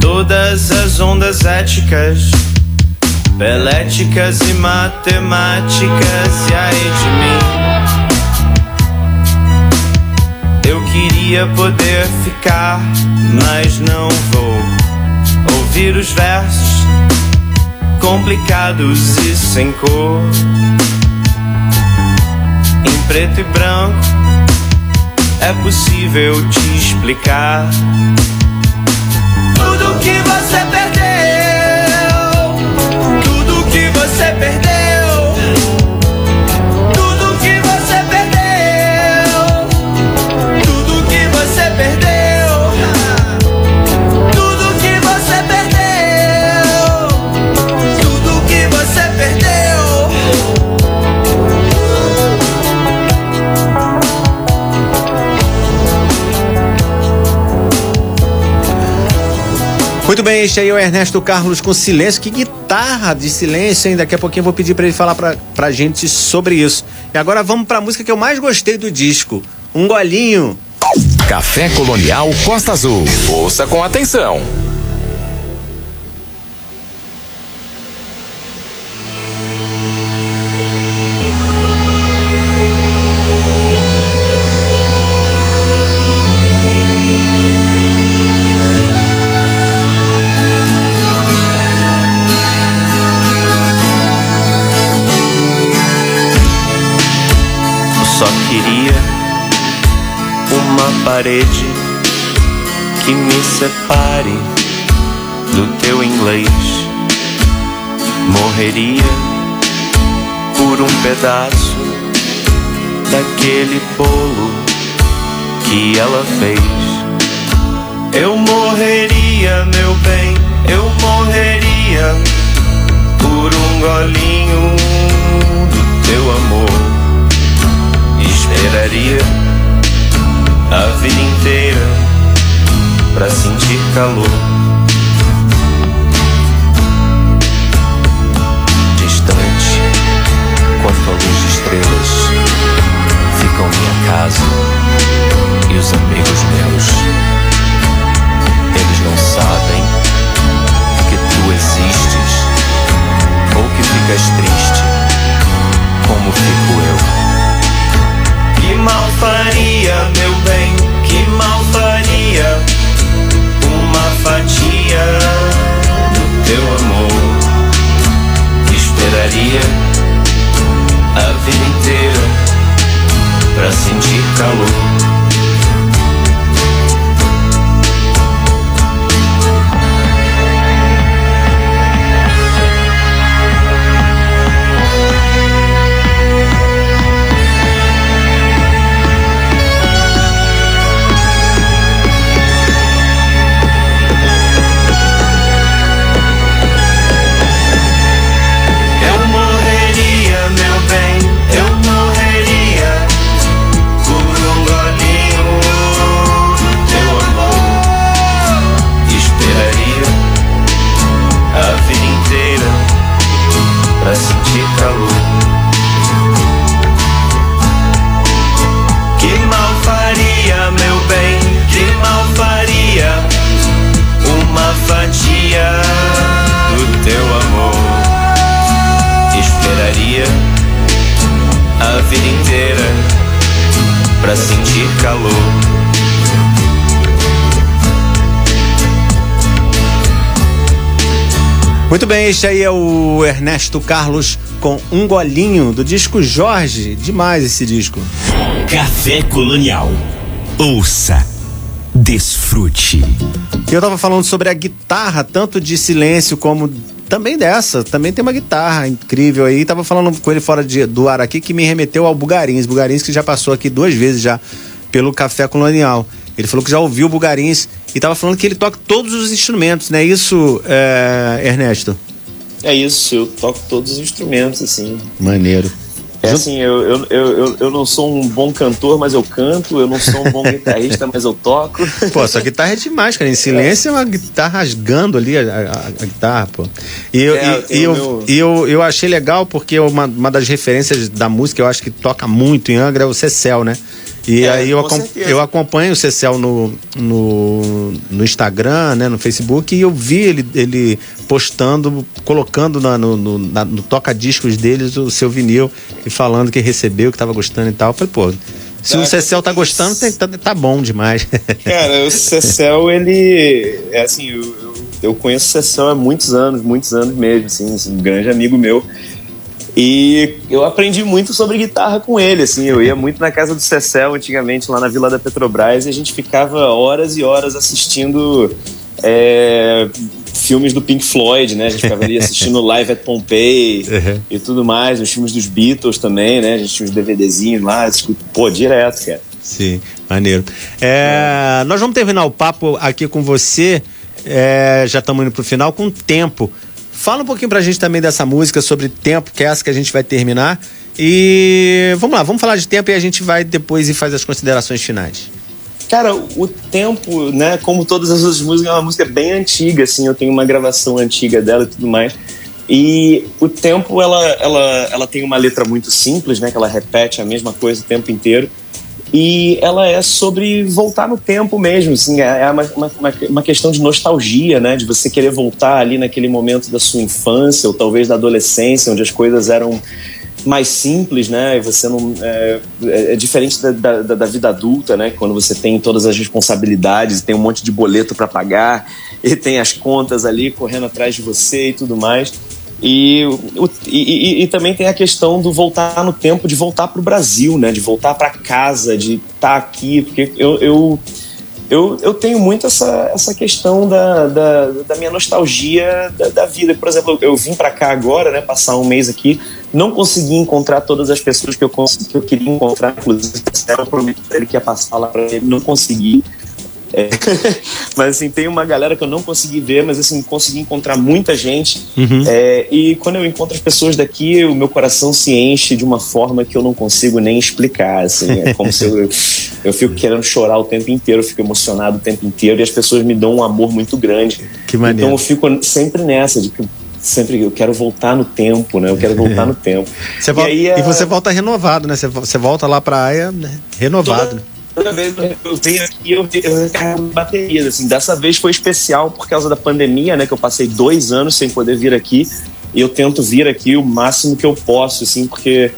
S4: Todas as ondas éticas, beléticas e matemáticas, e aí de mim. Eu queria poder ficar, mas não vou ouvir os versos complicados e sem cor. Em preto e branco é possível te explicar
S2: Muito bem, este aí é o Ernesto Carlos com silêncio. Que guitarra de silêncio, hein? Daqui a pouquinho eu vou pedir para ele falar pra, pra gente sobre isso. E agora vamos pra música que eu mais gostei do disco: Um Golinho.
S1: Café Colonial Costa Azul. Ouça com atenção.
S4: Parede que me separe do teu inglês. Morreria por um pedaço daquele bolo que ela fez. Eu morreria, meu bem, eu morreria por um golinho do teu amor. Esperaria a vida inteira pra sentir calor. Distante, quanto a luz de estrelas, ficam minha casa e os amigos meus. Eles não sabem que tu existes ou que ficas triste, como fico eu. Que mal faria, meu bem, que mal faria uma fatia do teu amor. Esperaria a vida inteira pra sentir calor.
S2: Este aí é o Ernesto Carlos com um golinho do disco Jorge. Demais esse disco.
S5: Café Colonial. Ouça, desfrute.
S2: Eu tava falando sobre a guitarra, tanto de silêncio como também dessa. Também tem uma guitarra incrível aí. Tava falando com ele fora de, do ar aqui que me remeteu ao Bugarins. Bugarins que já passou aqui duas vezes já pelo Café Colonial. Ele falou que já ouviu o Bugarins e estava falando que ele toca todos os instrumentos, né? Isso, é, Ernesto?
S3: É isso, eu toco todos os instrumentos, assim.
S2: Maneiro.
S3: É assim, eu, eu, eu, eu não sou um bom cantor, mas eu canto. Eu não sou um bom guitarrista, mas eu toco.
S2: Pô, sua guitarra é demais, cara. Em silêncio é uma guitarra rasgando ali a, a, a guitarra, pô. E, eu, é, e, e, eu, meu... e eu, eu achei legal porque uma, uma das referências da música, eu acho que toca muito em Angra, é o Cecel, né? E é, aí eu, eu acompanho o Cecel no, no, no, Instagram, né, no Facebook, e eu vi ele, ele postando, colocando na, no, no, no toca-discos deles o seu vinil e falando que recebeu, que estava gostando e tal. Eu falei, pô, se tá, o Cecel tá gostando, tá, tá bom demais.
S3: Cara, o Cecel, ele. É assim, eu, eu, eu conheço o Cecel há muitos anos, muitos anos mesmo, assim, um grande amigo meu. E eu aprendi muito sobre guitarra com ele, assim. Eu ia muito na casa do Cecel antigamente, lá na Vila da Petrobras, e a gente ficava horas e horas assistindo é, filmes do Pink Floyd, né? A gente ficava ali assistindo Live at Pompeii uhum. e tudo mais, os filmes dos Beatles também, né? A gente tinha uns DVDzinhos lá, pô, direto, cara.
S2: Sim, maneiro. É. Nós vamos terminar o papo aqui com você, é, já estamos indo pro final, com tempo. Fala um pouquinho pra gente também dessa música, sobre tempo, que é essa que a gente vai terminar. E vamos lá, vamos falar de tempo e a gente vai depois e faz as considerações finais.
S3: Cara, o tempo, né, como todas as outras músicas, é uma música bem antiga, assim, eu tenho uma gravação antiga dela e tudo mais. E o tempo, ela, ela, ela tem uma letra muito simples, né, que ela repete a mesma coisa o tempo inteiro e ela é sobre voltar no tempo mesmo, assim, é, é uma, uma, uma, questão de nostalgia, né, de você querer voltar ali naquele momento da sua infância ou talvez da adolescência, onde as coisas eram mais simples, né, você não é, é, é diferente da, da, da, vida adulta, né, quando você tem todas as responsabilidades, tem um monte de boleto para pagar e tem as contas ali correndo atrás de você e tudo mais. E, o, e, e, também tem a questão do voltar no tempo, de voltar para o Brasil, né? De voltar para casa, de estar tá aqui, porque eu, eu, eu, eu, tenho muito essa, essa questão da, da, da minha nostalgia da, da, vida. Por exemplo, eu vim para cá agora, né? Passar um mês aqui, não consegui encontrar todas as pessoas que eu, que eu queria encontrar, inclusive prometi para ele que ia passar lá para ele, não consegui. É. mas assim, tem uma galera que eu não consegui ver, mas assim, consegui encontrar muita gente. Uhum. É, e quando eu encontro as pessoas daqui, o meu coração se enche de uma forma que eu não consigo nem explicar. Assim, é como se eu, eu fico querendo chorar o tempo inteiro, eu fico emocionado o tempo inteiro, e as pessoas me dão um amor muito grande.
S2: Que maneiro.
S3: Então eu fico sempre nessa, de que sempre eu quero voltar no tempo, né? Eu quero voltar no tempo.
S2: Você e, volta, aí, e você volta renovado, né? Você, você volta lá pra área né? renovado. Toda,
S3: toda vez eu venho aqui, eu, eu recarrego baterias. Assim, dessa vez foi especial por causa da pandemia, né? Que eu passei dois anos sem poder vir aqui. E eu tento vir aqui o máximo que eu posso, assim, porque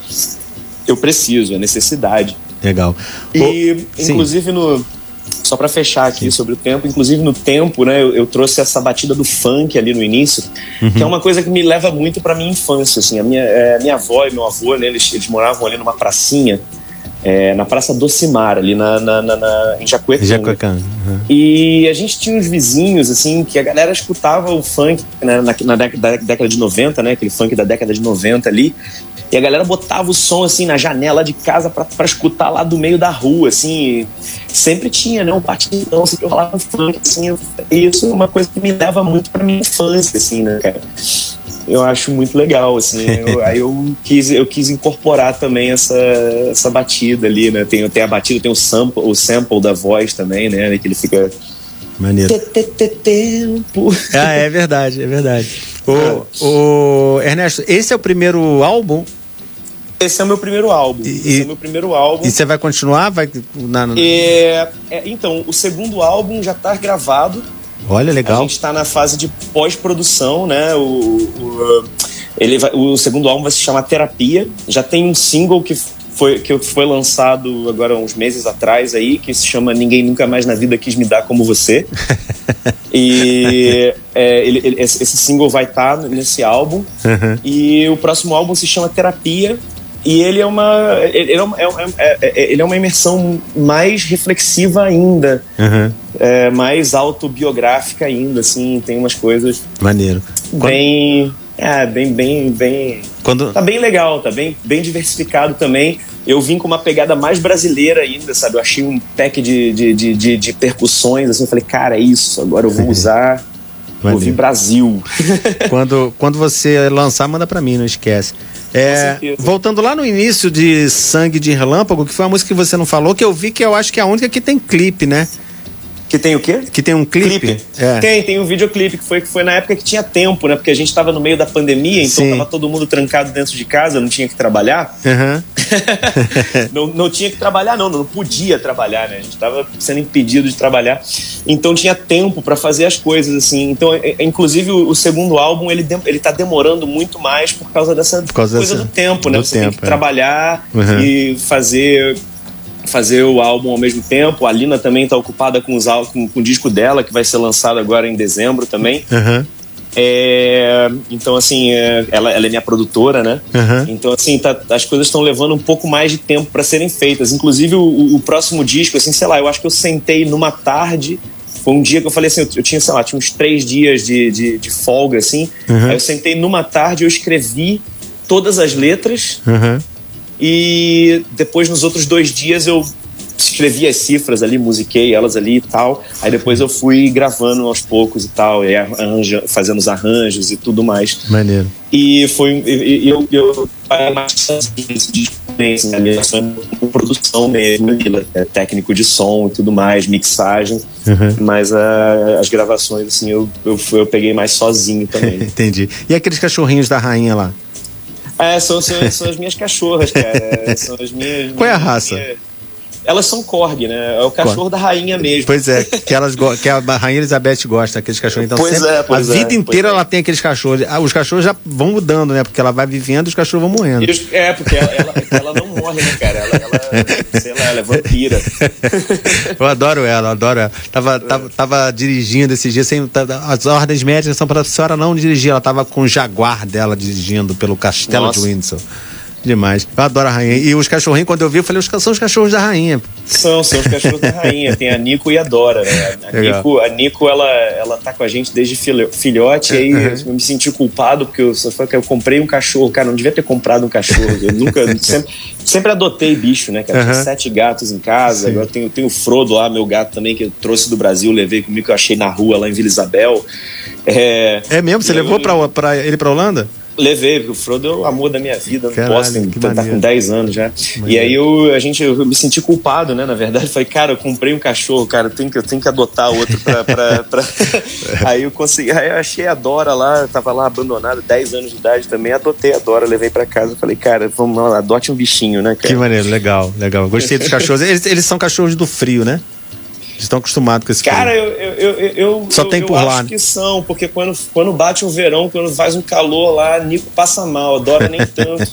S3: eu preciso, é necessidade.
S2: Legal.
S3: E, oh, inclusive, no. Só para fechar aqui sim. sobre o tempo, inclusive no tempo, né, eu, eu, trouxe essa batida do funk ali no início, uhum. que é uma coisa que me leva muito para minha infância, assim, a minha, é, minha avó e meu avô, né, eles, eles moravam ali numa pracinha, é, na Praça Docimar, ali na, na, na, na em Jacuecanga. Jacuecanga. Uhum. E a gente tinha uns vizinhos, assim, que a galera escutava o funk né, na, na década, década de 90, né? Aquele funk da década de 90 ali. E a galera botava o som, assim, na janela de casa para escutar lá do meio da rua, assim. Sempre tinha, né? Um partidão, sempre rolava funk, assim. E isso é uma coisa que me leva muito pra minha infância, assim, né, cara? Eu acho muito legal, assim. Eu, aí eu quis, eu quis incorporar também essa, essa batida ali, né? Tem, tem a batida, tem o sample, o sample da voz também, né? Que ele fica.
S2: Maneiro.
S3: Tempo.
S2: Ah, é verdade, é verdade. O, o Ernesto, esse é o primeiro álbum
S3: esse é o meu primeiro álbum. E, esse é o meu primeiro álbum.
S2: E você vai continuar? Vai,
S3: na, É, é, então, o segundo álbum já está gravado.
S2: Olha, legal.
S3: A gente está na fase de pós-produção, né? O, o, ele vai, o segundo álbum vai se chamar Terapia. Já tem um single que foi, que foi lançado agora uns meses atrás aí, que se chama Ninguém Nunca Mais na Vida Quis Me Dar Como Você. e é, ele, ele, esse single vai estar tá nesse álbum. Uhum. E o próximo álbum se chama Terapia. E ele é uma, ele é uma, é, é, é, ele é uma imersão mais reflexiva ainda, uhum. é, mais autobiográfica ainda, assim, tem umas coisas
S2: maneiro,
S3: bem, é, bem, bem, bem, Quando... tá bem legal, tá bem, bem diversificado também. Eu vim com uma pegada mais brasileira ainda, sabe? Eu achei um pack de, de, de, de, de percussões, assim, eu falei, cara, é isso, agora eu vou usar. Ouvir Brasil.
S2: quando, quando você lançar, manda para mim, não esquece. É, voltando lá no início de Sangue de Relâmpago, que foi uma música que você não falou, que eu vi que eu acho que é a única que tem clipe, né?
S3: Que tem o quê?
S2: Que tem um clipe. clipe.
S3: É. Tem, tem um videoclipe que foi, que foi na época que tinha tempo, né? Porque a gente tava no meio da pandemia, então Sim. tava todo mundo trancado dentro de casa, não tinha que trabalhar. Uhum. não, não tinha que trabalhar, não, não podia trabalhar, né? A gente tava sendo impedido de trabalhar. Então tinha tempo para fazer as coisas, assim. Então, é, é, inclusive, o, o, segundo álbum, ele, de, ele tá demorando muito mais por causa dessa por causa coisa dessa, do tempo, né? Do Você tempo, tem que é. trabalhar uhum. e fazer fazer o álbum ao mesmo tempo. A Lina também está ocupada com, os, com, com o disco dela, que vai ser lançado agora em dezembro também. Uhum. É, então, assim, é, ela, ela, é minha produtora, né? Uhum. Então, assim, tá, as coisas estão levando um pouco mais de tempo para serem feitas. Inclusive, o, o, próximo disco, assim, sei lá, eu acho que eu sentei numa tarde. Foi um dia que eu falei assim, eu, eu tinha, sei lá, tinha uns três dias de, de, de folga, assim. Uhum. Aí eu sentei numa tarde, eu escrevi todas as letras. Uhum. E depois, nos outros dois dias, eu escrevi as cifras ali, musiquei elas ali e tal. Aí depois eu fui gravando aos poucos e tal, e arranja, fazendo os arranjos e tudo mais.
S2: Maneiro.
S3: E foi. E, eu, eu, mais assim, né? Minha é produção mesmo, é técnico de som e tudo mais, mixagem. Uhum. Mas uh, as gravações, assim, eu, eu, eu peguei mais sozinho também.
S2: Entendi. E aqueles cachorrinhos da rainha lá?
S3: É, são, são, são as minhas cachorras, cara. São as minhas.
S2: Qual é a raça?
S3: Minha... Elas são corgi, né? É o cachorro da rainha mesmo.
S2: Pois é, que, elas que a rainha Elizabeth gosta daqueles cachorros. Então,
S3: pois
S2: sempre,
S3: é, pois
S2: a vida
S3: é,
S2: inteira é. ela tem aqueles cachorros. Ah, os cachorros já vão mudando, né? Porque ela vai vivendo e os cachorros vão morrendo.
S3: é, porque ela, ela, ela, não morre, né, cara? Ela, ela, sei lá, ela é vampira.
S2: eu adoro ela, adoro ela. Tava, tava, tava dirigindo esses dias, sem, as ordens médicas são para a senhora não dirigir. Ela tava com o jaguar dela dirigindo pelo castelo Nossa. de Windsor. Demais. Eu adoro a rainha. E os cachorrinhos, quando eu vi, eu falei, os são os cachorros da rainha.
S3: São, são os cachorros da rainha. Tem a Nico e a Dora, né? A Nico, a Nico ela, ela tá com a gente desde filhote, e aí uhum. eu me senti culpado, porque eu, eu comprei um cachorro. Cara, não devia ter comprado um cachorro. Eu nunca. sempre, sempre adotei bicho, né, cara? Uhum. Tinha sete gatos em casa. Sim. Agora tenho, tenho o Frodo lá, meu gato também, que eu trouxe do Brasil, levei comigo, que eu achei na rua lá em Vila Isabel.
S2: É, é mesmo? Você eu, levou pra, pra ele pra Holanda?
S3: Levei, porque o Frodo é o amor da minha vida no Boston, que tá com 10 anos já. E aí eu, a gente, eu me senti culpado, né? Na verdade, falei, cara, eu comprei um cachorro, cara, eu tenho que, eu tenho que adotar outro pra. pra, pra... aí eu consegui, aí eu achei a Dora lá, tava lá abandonada, 10 anos de idade também, adotei a Dora, levei pra casa, falei, cara, vamos lá, adote um bichinho, né, cara?
S2: Que maneiro, legal, legal. Gostei dos cachorros. Eles, eles são cachorros do frio, né? Estão acostumados com esse
S3: Cara, eu, eu, eu, eu,
S2: Só tem por
S3: eu
S2: lá.
S3: acho que são, porque quando, quando bate o verão, quando faz um calor lá, Nico passa mal, adora nem tanto.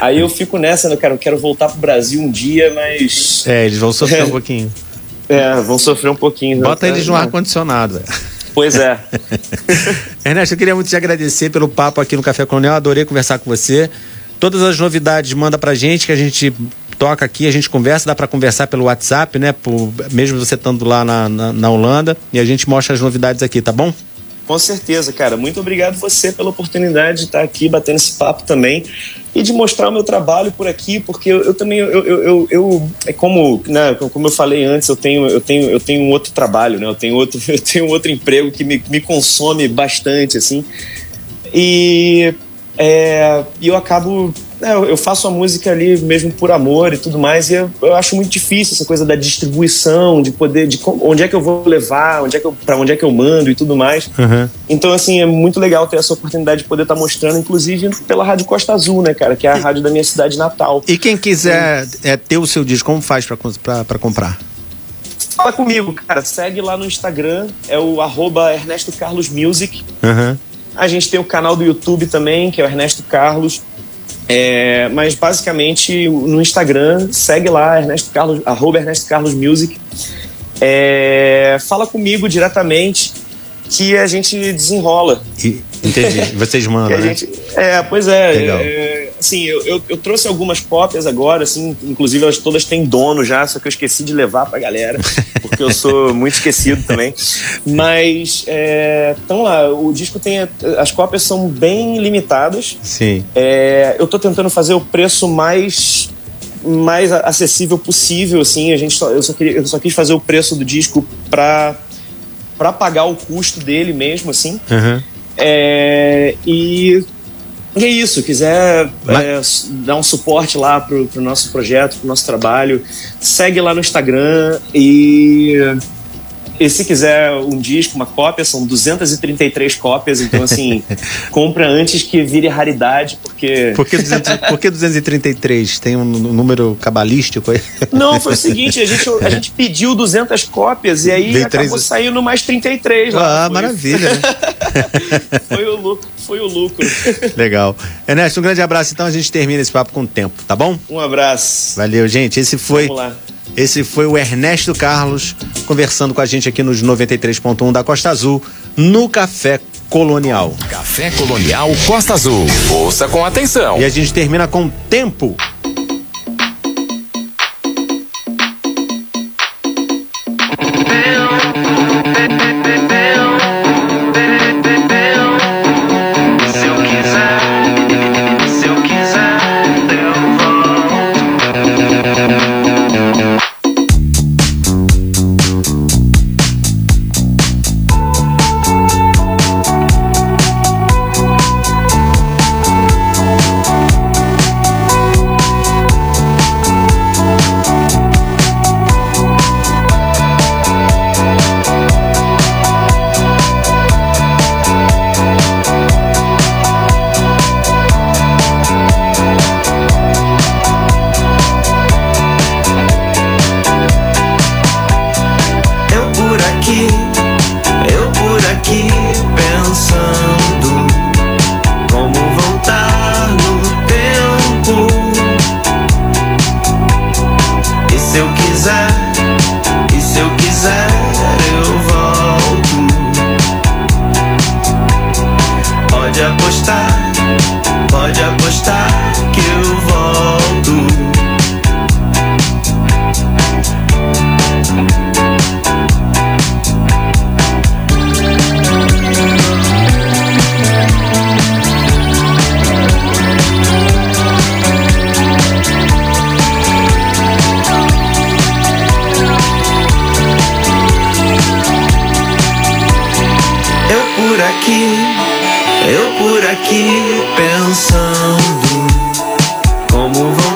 S3: Aí eu fico nessa, né, cara? Eu quero voltar pro Brasil um dia, mas.
S2: É, eles vão sofrer um pouquinho.
S3: É, vão sofrer um pouquinho.
S2: Bota né? eles no ar-condicionado.
S3: Pois é.
S2: Ernesto, eu queria muito te agradecer pelo papo aqui no Café Colonial. Adorei conversar com você. Todas as novidades manda pra gente que a gente toca aqui, a gente conversa, dá para conversar pelo WhatsApp, né? Por, mesmo você estando lá na, na, na, Holanda, e a gente mostra as novidades aqui, tá bom?
S3: Com certeza, cara. Muito obrigado você pela oportunidade de estar aqui batendo esse papo também e de mostrar o meu trabalho por aqui, porque eu, eu também eu, eu, eu, é como, né, como eu falei antes, eu tenho eu tenho eu tenho um outro trabalho, né? Eu tenho outro eu tenho outro emprego que me, me consome bastante assim. E é, e eu acabo é, eu faço a música ali mesmo por amor e tudo mais, e eu, eu, acho muito difícil essa coisa da distribuição, de poder, de onde é que eu vou levar, onde é que eu, pra onde é que eu mando e tudo mais. Uhum. Então, assim, é muito legal ter essa oportunidade de poder estar tá mostrando, inclusive pela Rádio Costa Azul, né, cara, que é a rádio da minha cidade natal.
S2: E quem quiser é, ter o seu disco, como faz para comprar?
S3: Fala comigo, cara. Segue lá no Instagram, é o arroba Ernesto Carlos Music. Uhum. A gente tem o canal do YouTube também, que é o Ernesto Carlos. É, mas basicamente no Instagram, segue lá, Ernesto Carlos, arroba Ernesto Carlos Music. É, fala comigo diretamente que a gente desenrola.
S2: E, entendi. Vocês mandam, né?
S3: Gente, é, pois é. é assim, eu, eu, eu, trouxe algumas cópias agora, assim, inclusive elas todas têm dono já, só que eu esqueci de levar pra galera, porque eu sou muito esquecido também. Mas, é, então lá, o disco tem. As cópias são bem limitadas.
S2: Sim.
S3: É, eu tô tentando fazer o preço mais mais acessível possível, assim. A gente só, eu, só queria, eu só quis fazer o preço do disco para para pagar o custo dele mesmo, assim.
S2: Uhum.
S3: É, e, e é isso, quiser Mas... é, dar um suporte lá pro, pro nosso projeto, pro nosso trabalho, segue lá no Instagram e e se quiser um disco, uma cópia, são 233 cópias, então assim, compra antes que vire raridade, porque.
S2: Por que, 200, por que 233? Tem um número cabalístico aí?
S3: Não, foi o seguinte: a gente, a gente pediu 200 cópias e aí acabou 3... saindo mais 33
S2: lá. Ah, maravilha. Né?
S3: foi o lucro, foi o lucro.
S2: Legal. Ernesto, um grande abraço. Então a gente termina esse papo com o tempo, tá bom?
S3: Um abraço.
S2: Valeu, gente. Esse foi. Vamos lá. Esse foi o Ernesto Carlos conversando com a gente aqui nos 93.1 da Costa Azul, no Café Colonial.
S1: Café Colonial Costa Azul. Ouça com atenção.
S2: E a gente termina com tempo.
S4: aqui, eu por aqui pensando como vão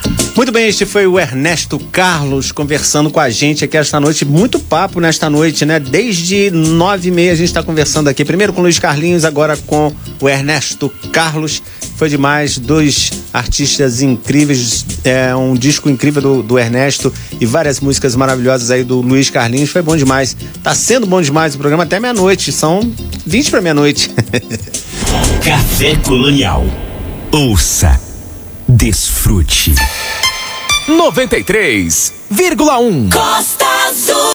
S2: Muito bem, este foi o Ernesto Carlos conversando com a gente aqui esta noite. Muito papo nesta noite, né? Desde nove e meia a gente está conversando aqui. Primeiro com o Luiz Carlinhos, agora com o Ernesto Carlos. Foi demais, dois artistas incríveis, é, um disco incrível do, do Ernesto e várias músicas maravilhosas aí do Luiz Carlinhos. Foi bom demais. Tá sendo bom demais o programa até meia-noite. São 20 para meia-noite.
S4: Café Colonial. Ouça, desfrute.
S1: 93,1
S4: Costa